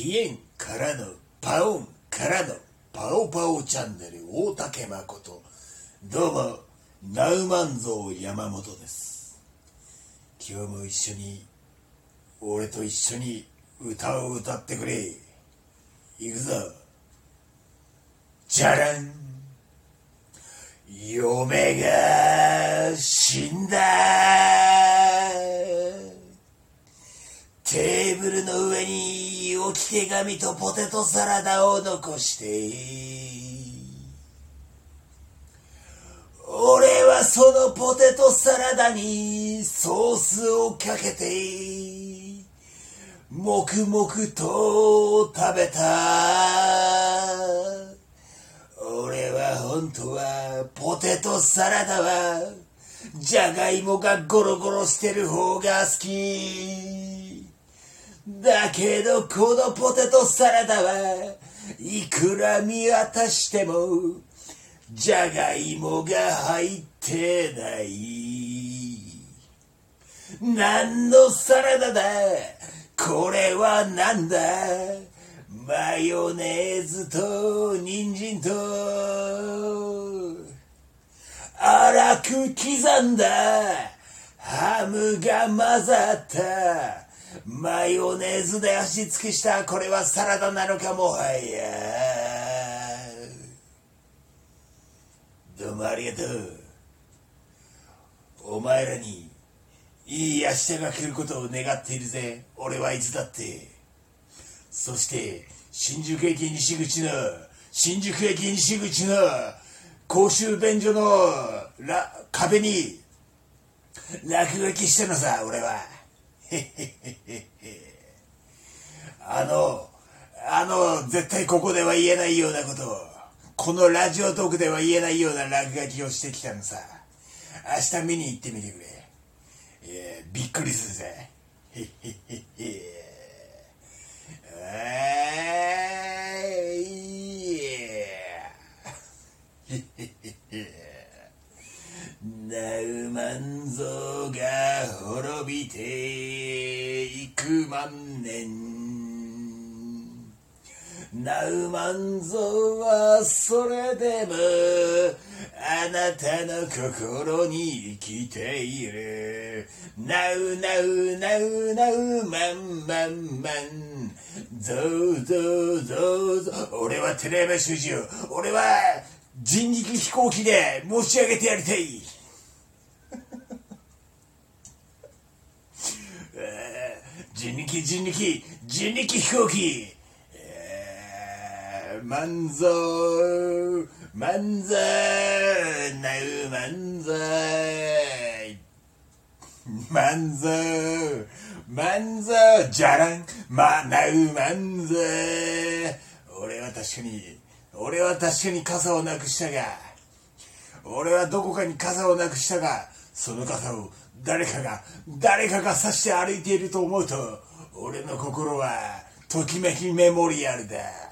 ピエンからのパオンからのパオパオチャンネル大竹誠。どうもナウマンゾウ山本です。今日も一緒に俺と一緒に歌を歌ってくれ。いくぞ。じゃらん。嫁が死んだ。テーブルの上に置き手紙とポテトサラダを残して俺はそのポテトサラダにソースをかけて黙々と食べた。俺は本当はポテトサラダはじゃがいもがゴロゴロしてる方が好き。だけどこのポテトサラダはいくら見渡してもじゃがいもが入ってない。何のサラダだ？これはなんだ？マヨネーズと人参と。粗く刻んだハムが混ざった。マヨネーズで味付けしたこれはサラダなのかも。はやどうもありがとう。お前らにいい明日が来ることを願っているぜ。俺はいつだって。そして新宿駅西口の新宿駅西口の公衆便所のら壁に落書きしたのさ俺は。あのあの絶対ここでは言えないようなことをこのラジオトークでは言えないような落書きをしてきたのさ。明日見に行ってみてくれ、えー、びっくりするぜ。へへへへナウマンゾウが滅びていく万年。ナウマンゾウはそれでもあなたの心に生きている。ナウナウナウナウマンマンマンゾウゾウゾウゾウ俺は寺山修司を俺は人力飛行機で持ち上げてやりたい。人力人力人力飛行機。万歳万歳なう万歳万歳万歳じゃらんまなう万歳俺は確かに俺は確かに傘をなくしたが俺はどこかに傘をなくしたがその傘を誰かが誰かが刺して歩いていると思うと俺の心はときめきメモリアルだ。